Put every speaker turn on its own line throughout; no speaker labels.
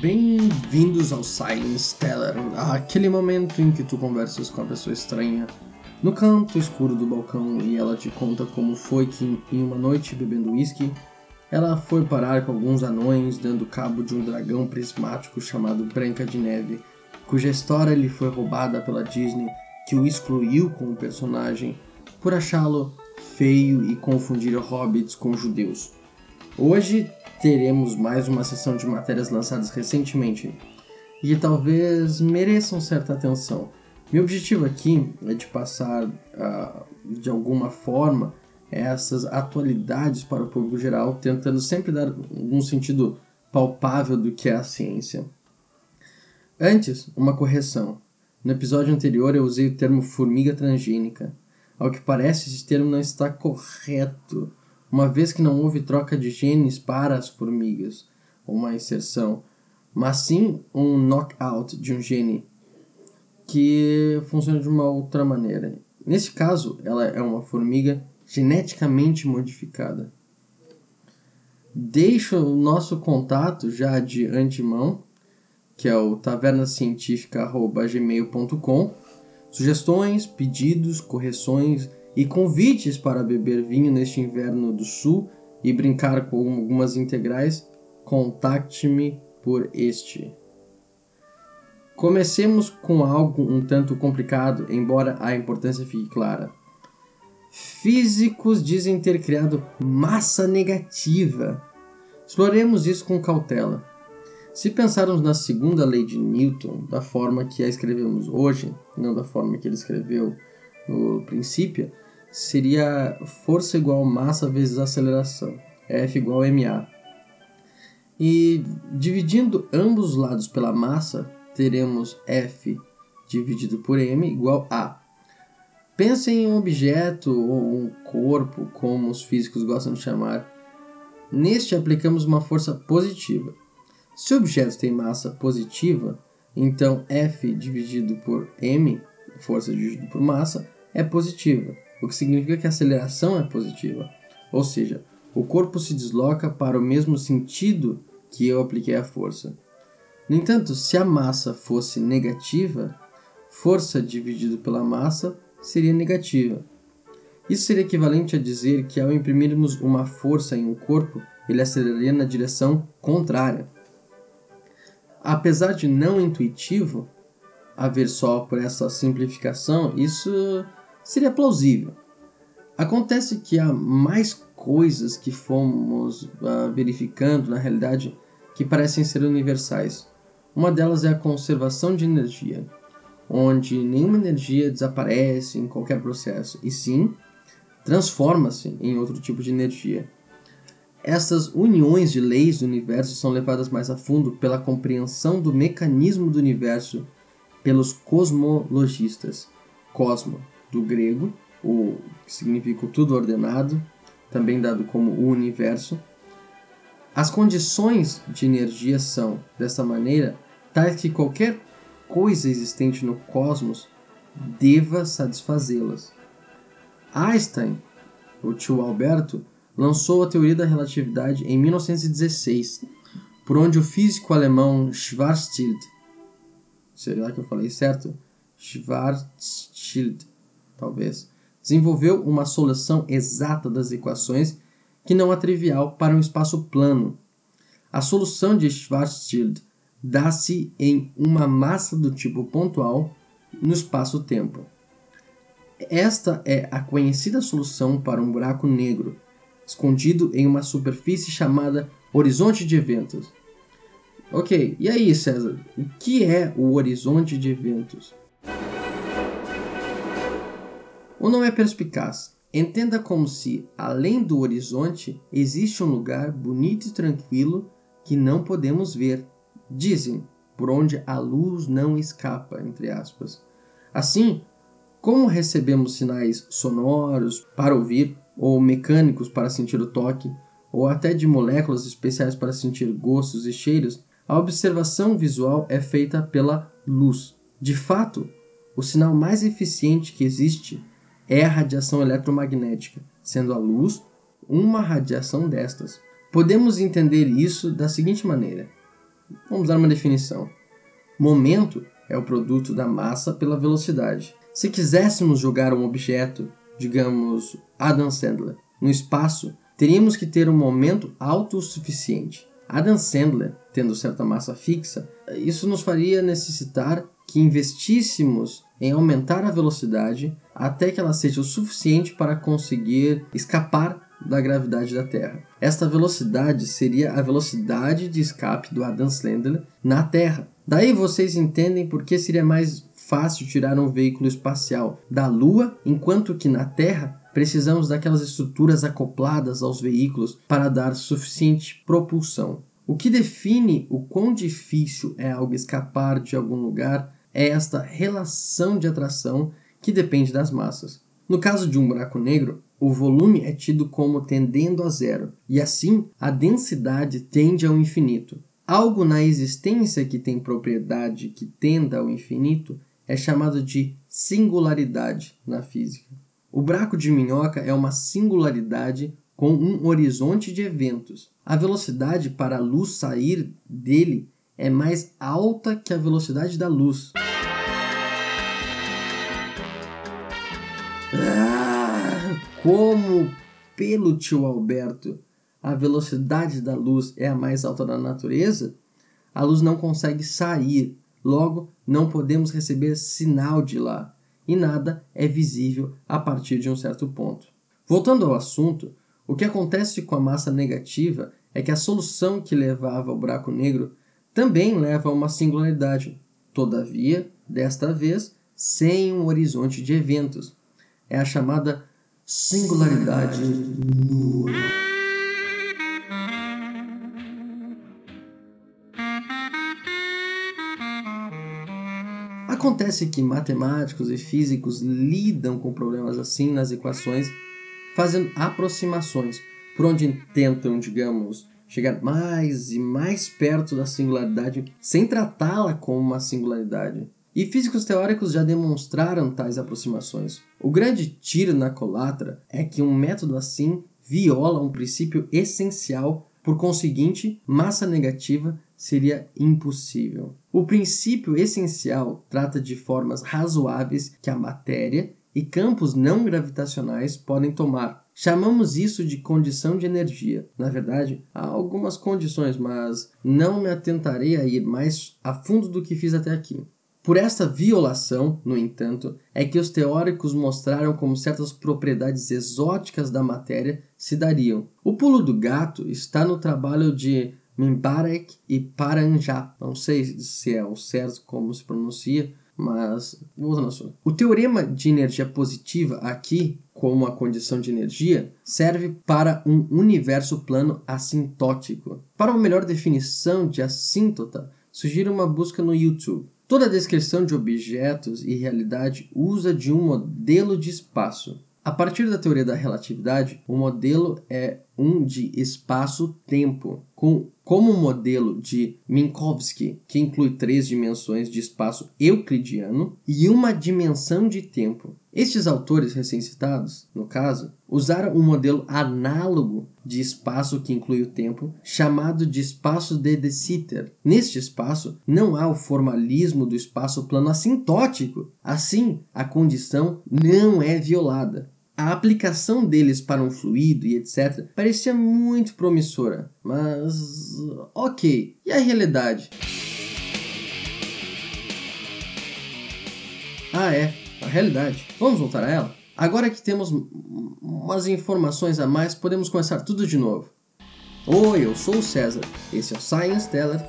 Bem-vindos ao Science Teller, aquele momento em que tu conversas com a pessoa estranha no canto escuro do balcão e ela te conta como foi que, em uma noite bebendo uísque, ela foi parar com alguns anões dando cabo de um dragão prismático chamado Branca de Neve, cuja história lhe foi roubada pela Disney, que o excluiu como personagem por achá-lo feio e confundir hobbits com judeus. Hoje teremos mais uma sessão de matérias lançadas recentemente e talvez mereçam certa atenção. Meu objetivo aqui é de passar uh, de alguma forma essas atualidades para o público geral, tentando sempre dar um sentido palpável do que é a ciência. Antes, uma correção. No episódio anterior eu usei o termo formiga transgênica. Ao que parece, esse termo não está correto uma vez que não houve troca de genes para as formigas, ou uma inserção, mas sim um knockout de um gene que funciona de uma outra maneira. Nesse caso, ela é uma formiga geneticamente modificada. Deixo o nosso contato já de antemão, que é o tavernacientifica.gmail.com. Sugestões, pedidos, correções e convites para beber vinho neste inverno do sul e brincar com algumas integrais, contacte-me por este. Comecemos com algo um tanto complicado, embora a importância fique clara. Físicos dizem ter criado massa negativa. Exploremos isso com cautela. Se pensarmos na segunda lei de Newton, da forma que a escrevemos hoje, não da forma que ele escreveu no princípio, seria força igual massa vezes aceleração, F igual a ma. E dividindo ambos os lados pela massa, teremos F dividido por m igual a. Pense em um objeto ou um corpo, como os físicos gostam de chamar. Neste aplicamos uma força positiva. Se o objeto tem massa positiva, então F dividido por m, força dividido por massa, é positiva o que significa que a aceleração é positiva. Ou seja, o corpo se desloca para o mesmo sentido que eu apliquei a força. No entanto, se a massa fosse negativa, força dividido pela massa seria negativa. Isso seria equivalente a dizer que ao imprimirmos uma força em um corpo, ele aceleraria na direção contrária. Apesar de não intuitivo, a ver só por essa simplificação, isso seria plausível. Acontece que há mais coisas que fomos uh, verificando na realidade que parecem ser universais. Uma delas é a conservação de energia, onde nenhuma energia desaparece em qualquer processo, e sim transforma-se em outro tipo de energia. Essas uniões de leis do universo são levadas mais a fundo pela compreensão do mecanismo do universo pelos cosmologistas. Cosmo, do grego, o que significa tudo ordenado, também dado como o universo. As condições de energia são, dessa maneira, tais que qualquer coisa existente no cosmos deva satisfazê-las. Einstein, o tio Alberto, lançou a teoria da relatividade em 1916, por onde o físico alemão Schwarzschild, será que eu falei certo? Schwarzschild, talvez, desenvolveu uma solução exata das equações que não é trivial para um espaço plano. A solução de Schwarzschild dá-se em uma massa do tipo pontual no espaço-tempo. Esta é a conhecida solução para um buraco negro, escondido em uma superfície chamada horizonte de eventos. Ok, e aí, César, o que é o horizonte de eventos? O nome é perspicaz. Entenda como se, além do horizonte, existe um lugar bonito e tranquilo que não podemos ver. Dizem, por onde a luz não escapa, entre aspas. Assim, como recebemos sinais sonoros para ouvir, ou mecânicos para sentir o toque, ou até de moléculas especiais para sentir gostos e cheiros, a observação visual é feita pela luz. De fato, o sinal mais eficiente que existe é a radiação eletromagnética, sendo a luz uma radiação destas. Podemos entender isso da seguinte maneira: Vamos dar uma definição. Momento é o produto da massa pela velocidade. Se quiséssemos jogar um objeto, digamos Adam Sandler, no espaço, teríamos que ter um momento autossuficiente. Adam Sandler, tendo certa massa fixa, isso nos faria necessitar que investíssemos em aumentar a velocidade até que ela seja o suficiente para conseguir escapar da gravidade da Terra. Esta velocidade seria a velocidade de escape do Adam Sandler na Terra. Daí vocês entendem por que seria mais fácil tirar um veículo espacial da Lua, enquanto que na Terra precisamos daquelas estruturas acopladas aos veículos para dar suficiente propulsão. O que define o quão difícil é algo escapar de algum lugar é esta relação de atração que depende das massas. No caso de um buraco negro, o volume é tido como tendendo a zero, e assim a densidade tende ao infinito. Algo na existência que tem propriedade que tenda ao infinito é chamado de singularidade na física. O buraco de minhoca é uma singularidade com um horizonte de eventos. A velocidade para a luz sair dele é mais alta que a velocidade da luz. Ah, como pelo tio Alberto a velocidade da luz é a mais alta da natureza, a luz não consegue sair, logo não podemos receber sinal de lá e nada é visível a partir de um certo ponto. Voltando ao assunto, o que acontece com a massa negativa é que a solução que levava ao buraco negro também leva a uma singularidade, todavia, desta vez, sem um horizonte de eventos. É a chamada singularidade nula. Acontece que matemáticos e físicos lidam com problemas assim nas equações, fazendo aproximações, por onde tentam, digamos, chegar mais e mais perto da singularidade sem tratá-la como uma singularidade. E físicos teóricos já demonstraram tais aproximações. O grande tiro na colatra é que um método assim viola um princípio essencial, por conseguinte, massa negativa seria impossível. O princípio essencial trata de formas razoáveis que a matéria e campos não gravitacionais podem tomar. Chamamos isso de condição de energia. Na verdade, há algumas condições, mas não me atentarei a ir mais a fundo do que fiz até aqui. Por esta violação, no entanto, é que os teóricos mostraram como certas propriedades exóticas da matéria se dariam. O pulo do gato está no trabalho de Mimbarek e Paranjá. Não sei se é o certo como se pronuncia, mas voltando ao assunto. O teorema de energia positiva aqui, como a condição de energia, serve para um universo plano assintótico. Para uma melhor definição de assíntota, sugiro uma busca no YouTube. Toda descrição de objetos e realidade usa de um modelo de espaço. A partir da teoria da relatividade, o modelo é um de espaço-tempo, com como modelo de Minkowski, que inclui três dimensões de espaço euclidiano e uma dimensão de tempo. Estes autores recém-citados, no caso, usaram um modelo análogo de espaço que inclui o tempo, chamado de espaço de De Sitter. Neste espaço, não há o formalismo do espaço plano assintótico. Assim, a condição não é violada. A aplicação deles para um fluido e etc. parecia muito promissora, mas ok. E a realidade? Ah, é, a realidade. Vamos voltar a ela? Agora que temos umas informações a mais, podemos começar tudo de novo. Oi, eu sou o César, esse é o Science Teller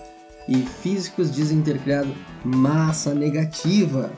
e físicos dizem ter criado massa negativa.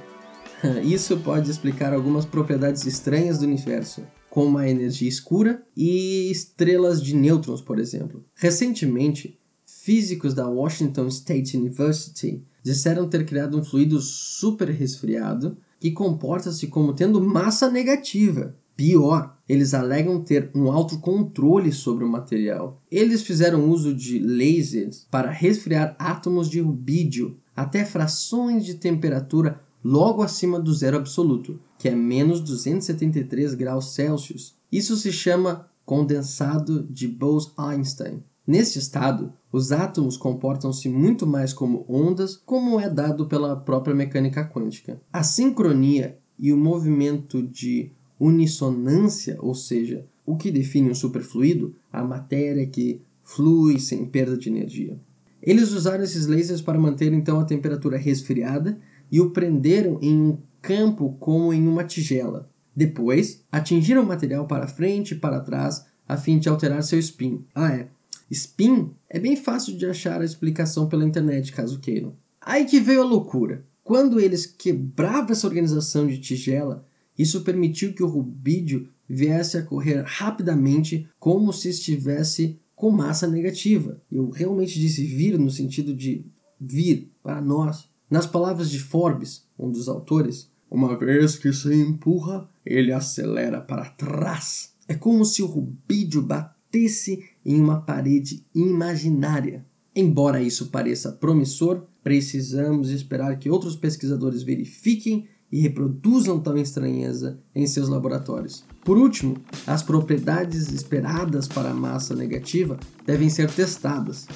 Isso pode explicar algumas propriedades estranhas do universo, como a energia escura e estrelas de nêutrons, por exemplo. Recentemente, físicos da Washington State University disseram ter criado um fluido super resfriado que comporta-se como tendo massa negativa. Pior, eles alegam ter um alto controle sobre o material. Eles fizeram uso de lasers para resfriar átomos de rubídio até frações de temperatura logo acima do zero absoluto, que é menos 273 graus Celsius. Isso se chama condensado de Bose-Einstein. Neste estado, Os átomos comportam-se muito mais como ondas, como é dado pela própria mecânica quântica. A sincronia e o movimento de unissonância, ou seja, o que define um superfluido, a matéria que flui sem perda de energia. Eles usaram esses lasers para manter então a temperatura resfriada e o prenderam em um campo como em uma tigela. Depois, atingiram o material para frente e para trás a fim de alterar seu spin. Ah, é. Spin é bem fácil de achar a explicação pela internet, caso queiram. Aí que veio a loucura. Quando eles quebravam essa organização de tigela, isso permitiu que o rubídio viesse a correr rapidamente como se estivesse com massa negativa. Eu realmente disse vir no sentido de vir para nós. Nas palavras de Forbes, um dos autores, uma vez que se empurra, ele acelera para trás. É como se o rubídio batesse em uma parede imaginária. Embora isso pareça promissor, precisamos esperar que outros pesquisadores verifiquem e reproduzam tal estranheza em seus laboratórios. Por último, as propriedades esperadas para a massa negativa devem ser testadas.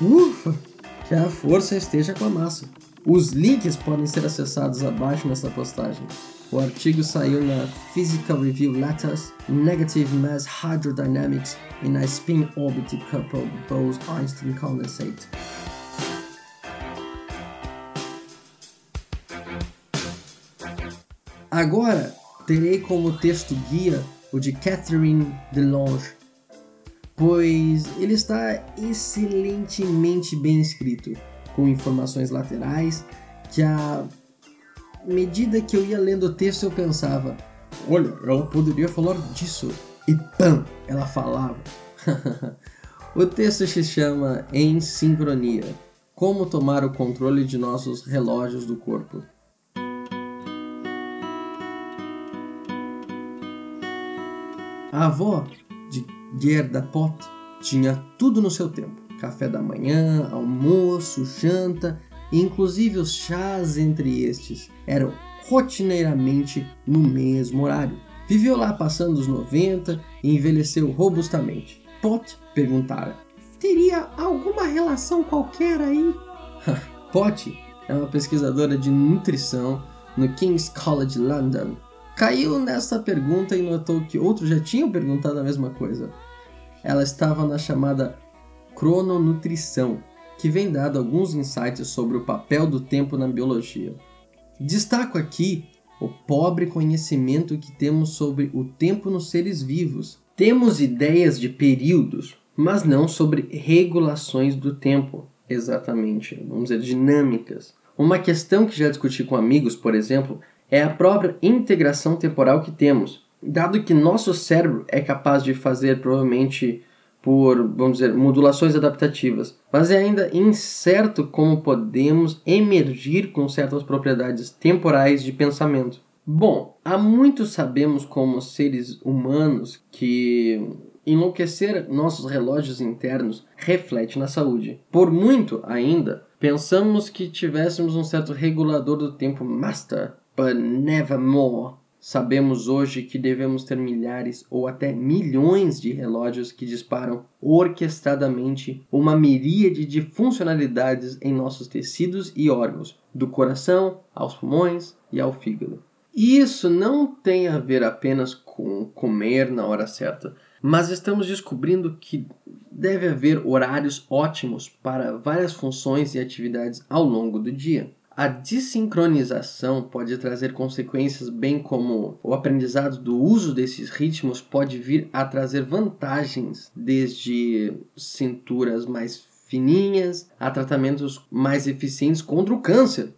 Ufa! Que a força esteja com a massa. Os links podem ser acessados abaixo nessa postagem. O artigo saiu na Physical Review Letters Negative Mass Hydrodynamics in a Spin Orbited Coupled Bose-Einstein Condensate. Agora terei como texto guia o de Catherine DeLonge, pois ele está excelentemente bem escrito, com informações laterais que a medida que eu ia lendo o texto, eu pensava: olha, ela poderia falar disso. E pam, ela falava. o texto se chama Em Sincronia Como tomar o controle de nossos relógios do corpo. A avó de Gerda Pot tinha tudo no seu tempo: café da manhã, almoço, janta inclusive os chás entre estes eram rotineiramente no mesmo horário. Viveu lá passando os 90 e envelheceu robustamente. Pot perguntara: Teria alguma relação qualquer aí? Pot é uma pesquisadora de nutrição no King's College London. Caiu nessa pergunta e notou que outros já tinham perguntado a mesma coisa. Ela estava na chamada crononutrição, que vem dado alguns insights sobre o papel do tempo na biologia. Destaco aqui o pobre conhecimento que temos sobre o tempo nos seres vivos. Temos ideias de períodos, mas não sobre regulações do tempo, exatamente, vamos dizer, dinâmicas. Uma questão que já discuti com amigos, por exemplo, é a própria integração temporal que temos. Dado que nosso cérebro é capaz de fazer provavelmente por, vamos dizer, modulações adaptativas, mas é ainda incerto como podemos emergir com certas propriedades temporais de pensamento. Bom, há muito sabemos como seres humanos que enlouquecer nossos relógios internos reflete na saúde. Por muito ainda, pensamos que tivéssemos um certo regulador do tempo master, but never more. Sabemos hoje que devemos ter milhares ou até milhões de relógios que disparam orquestradamente uma miríade de funcionalidades em nossos tecidos e órgãos, do coração aos pulmões e ao fígado. Isso não tem a ver apenas com comer na hora certa, mas estamos descobrindo que deve haver horários ótimos para várias funções e atividades ao longo do dia. A desincronização pode trazer consequências, bem como o aprendizado do uso desses ritmos pode vir a trazer vantagens, desde cinturas mais fininhas a tratamentos mais eficientes contra o câncer.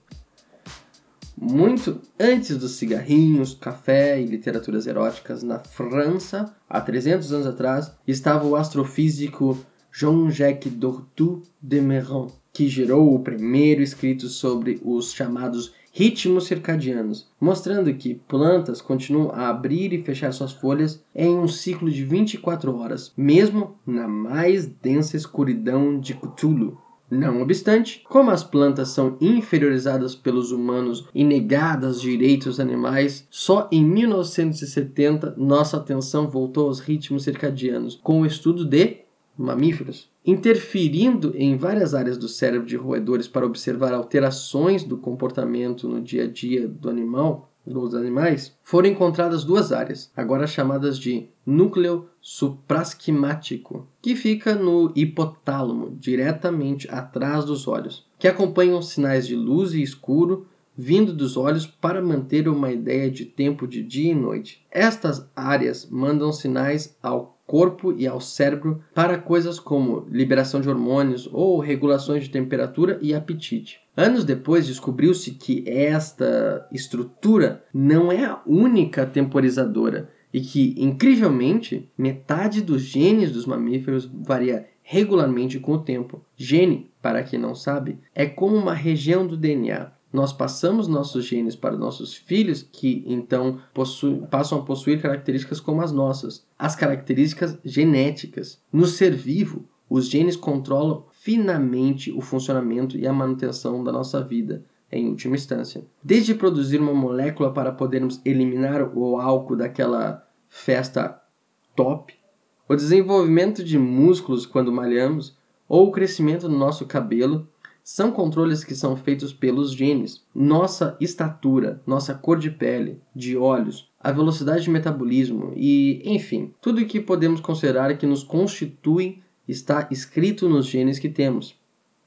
Muito antes dos cigarrinhos, café e literaturas eróticas na França, há 300 anos atrás, estava o astrofísico Jean-Jacques Dortu de Meuron, que gerou o primeiro escrito sobre os chamados ritmos circadianos, mostrando que plantas continuam a abrir e fechar suas folhas em um ciclo de 24 horas, mesmo na mais densa escuridão de Cthulhu. Não obstante, como as plantas são inferiorizadas pelos humanos e negadas direitos animais, só em 1970 nossa atenção voltou aos ritmos circadianos, com o estudo de mamíferos, interferindo em várias áreas do cérebro de roedores para observar alterações do comportamento no dia a dia do animal, dos animais, foram encontradas duas áreas, agora chamadas de núcleo suprasquimático, que fica no hipotálamo, diretamente atrás dos olhos, que acompanham sinais de luz e escuro vindo dos olhos para manter uma ideia de tempo de dia e noite. Estas áreas mandam sinais ao corpo e ao cérebro para coisas como liberação de hormônios ou regulações de temperatura e apetite. Anos depois, descobriu-se que esta estrutura não é a única temporizadora e que, incrivelmente, metade dos genes dos mamíferos varia regularmente com o tempo. Gene, para quem não sabe, é como uma região do DNA nós passamos nossos genes para nossos filhos, que então passam a possuir características como as nossas, as características genéticas. No ser vivo, os genes controlam finamente o funcionamento e a manutenção da nossa vida, em última instância. Desde produzir uma molécula para podermos eliminar o álcool daquela festa top, o desenvolvimento de músculos quando malhamos, ou o crescimento do nosso cabelo, são controles que são feitos pelos genes. Nossa estatura, nossa cor de pele, de olhos, a velocidade de metabolismo e, enfim, tudo o que podemos considerar que nos constitui está escrito nos genes que temos.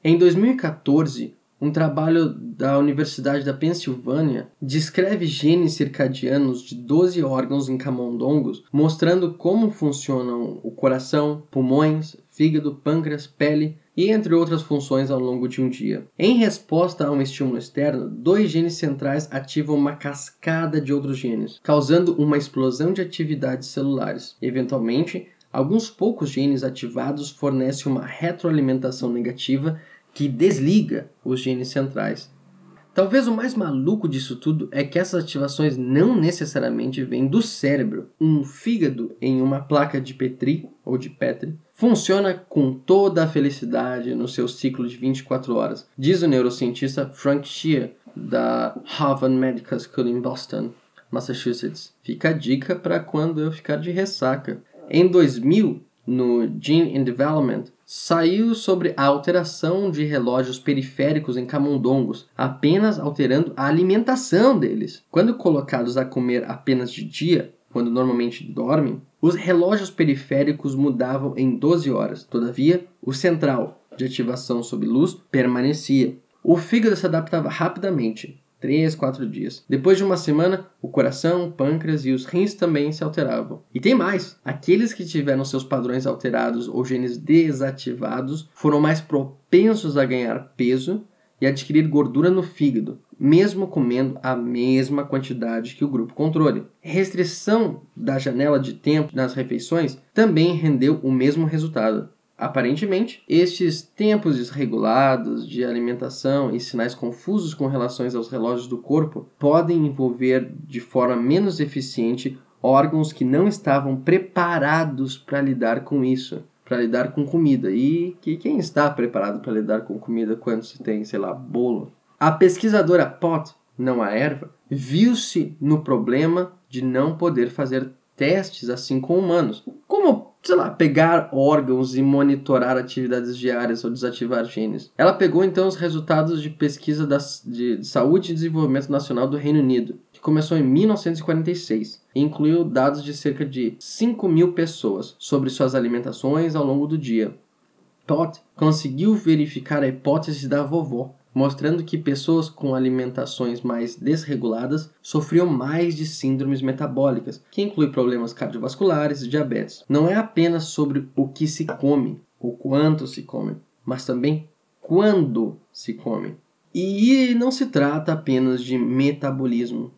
Em 2014, um trabalho da Universidade da Pensilvânia descreve genes circadianos de 12 órgãos em camundongos, mostrando como funcionam o coração, pulmões, fígado, pâncreas, pele e entre outras funções ao longo de um dia. Em resposta a um estímulo externo, dois genes centrais ativam uma cascada de outros genes, causando uma explosão de atividades celulares. Eventualmente, alguns poucos genes ativados fornecem uma retroalimentação negativa que desliga os genes centrais. Talvez o mais maluco disso tudo é que essas ativações não necessariamente vêm do cérebro. Um fígado em uma placa de Petri ou de Petri funciona com toda a felicidade no seu ciclo de 24 horas, diz o neurocientista Frank Shear, da Harvard Medical School em Boston, Massachusetts. Fica a dica para quando eu ficar de ressaca. Em 2000, no Gene in Development, saiu sobre a alteração de relógios periféricos em camundongos, apenas alterando a alimentação deles. Quando colocados a comer apenas de dia, quando normalmente dormem, os relógios periféricos mudavam em 12 horas. Todavia, o central, de ativação sob luz, permanecia. O fígado se adaptava rapidamente, 3, 4 dias. Depois de uma semana, o coração, o pâncreas e os rins também se alteravam. E tem mais: aqueles que tiveram seus padrões alterados ou genes desativados foram mais propensos a ganhar peso e adquirir gordura no fígado, mesmo comendo a mesma quantidade que o grupo controle. Restrição da janela de tempo nas refeições também rendeu o mesmo resultado. Aparentemente, estes tempos desregulados de alimentação e sinais confusos com relações aos relógios do corpo podem envolver de forma menos eficiente órgãos que não estavam preparados para lidar com isso para lidar com comida. E que quem está preparado para lidar com comida quando se tem, sei lá, bolo? A pesquisadora Pot, não a erva, viu-se no problema de não poder fazer testes assim com humanos. Como, sei lá, pegar órgãos e monitorar atividades diárias ou desativar genes. Ela pegou então os resultados de pesquisa das, de Saúde e Desenvolvimento Nacional do Reino Unido começou em 1946 e incluiu dados de cerca de 5 mil pessoas sobre suas alimentações ao longo do dia. Todd conseguiu verificar a hipótese da vovó, mostrando que pessoas com alimentações mais desreguladas sofriam mais de síndromes metabólicas, que inclui problemas cardiovasculares e diabetes. Não é apenas sobre o que se come, o quanto se come, mas também quando se come. E não se trata apenas de metabolismo.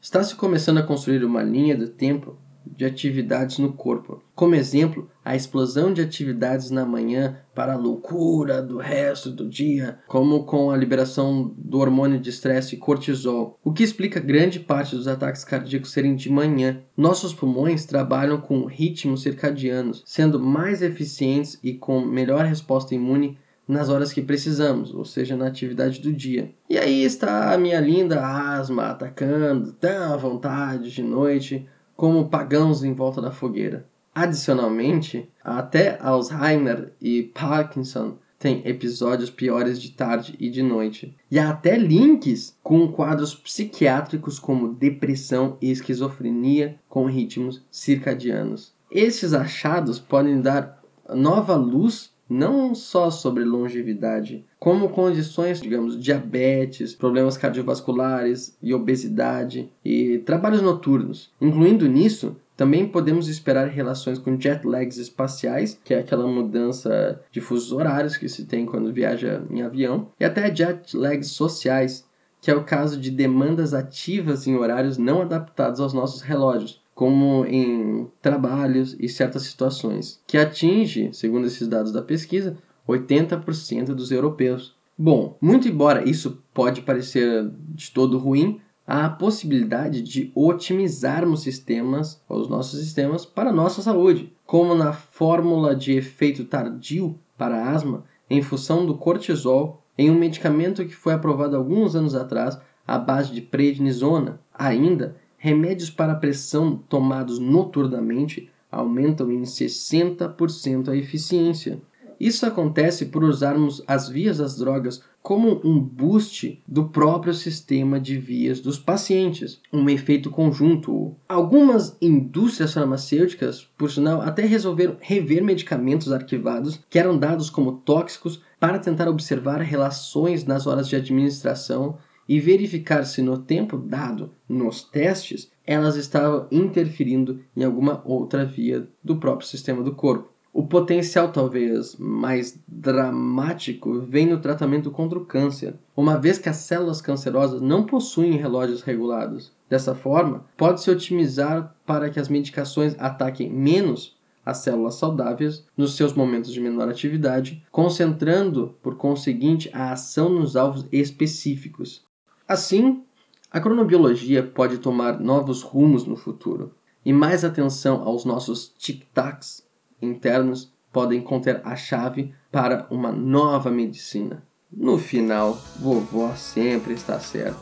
Está se começando a construir uma linha do tempo de atividades no corpo. Como exemplo, a explosão de atividades na manhã para a loucura do resto do dia, como com a liberação do hormônio de estresse cortisol, o que explica grande parte dos ataques cardíacos serem de manhã. Nossos pulmões trabalham com ritmos circadianos, sendo mais eficientes e com melhor resposta imune nas horas que precisamos, ou seja, na atividade do dia. E aí está a minha linda asma atacando tão à vontade de noite como pagãos em volta da fogueira. Adicionalmente, até Alzheimer e Parkinson têm episódios piores de tarde e de noite. E há até links com quadros psiquiátricos como depressão e esquizofrenia com ritmos circadianos. Esses achados podem dar nova luz não só sobre longevidade, como condições, digamos, diabetes, problemas cardiovasculares e obesidade e trabalhos noturnos. Incluindo nisso, também podemos esperar relações com jet lags espaciais, que é aquela mudança de fusos horários que se tem quando viaja em avião, e até jet lags sociais, que é o caso de demandas ativas em horários não adaptados aos nossos relógios, como em trabalhos e certas situações, que atinge, segundo esses dados da pesquisa, 80% dos europeus. Bom, muito embora isso pode parecer de todo ruim, há a possibilidade de otimizarmos sistemas, os nossos sistemas, para nossa saúde, como na fórmula de efeito tardio para asma, em função do cortisol, em um medicamento que foi aprovado alguns anos atrás à base de prednisona. Ainda, remédios para pressão tomados noturnamente aumentam em 60% a eficiência. Isso acontece por usarmos as vias das drogas como um boost do próprio sistema de vias dos pacientes, um efeito conjunto. Algumas indústrias farmacêuticas, por sinal, até resolveram rever medicamentos arquivados que eram dados como tóxicos para tentar observar relações nas horas de administração e verificar se no tempo dado nos testes elas estavam interferindo em alguma outra via do próprio sistema do corpo. O potencial talvez mais dramático vem no tratamento contra o câncer, uma vez que as células cancerosas não possuem relógios regulados. Dessa forma, pode-se otimizar para que as medicações ataquem menos as células saudáveis nos seus momentos de menor atividade, concentrando, por conseguinte, a ação nos alvos específicos. Assim, a cronobiologia pode tomar novos rumos no futuro, e mais atenção aos nossos tic-tacs internos podem conter a chave para uma nova medicina. No final, vovó sempre está certa.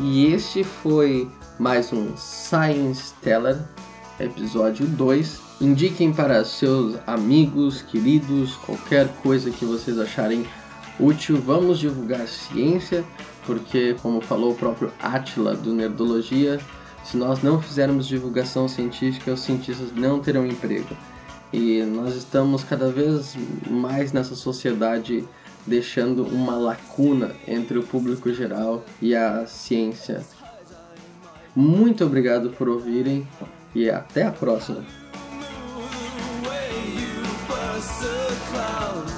E este foi mais um Science Teller, episódio 2 Indiquem para seus amigos, queridos, qualquer coisa que vocês acharem útil. Vamos divulgar ciência, porque, como falou o próprio Atila do Nerdologia, se nós não fizermos divulgação científica, os cientistas não terão emprego. E nós estamos cada vez mais nessa sociedade deixando uma lacuna entre o público geral e a ciência. Muito obrigado por ouvirem e até a próxima! close.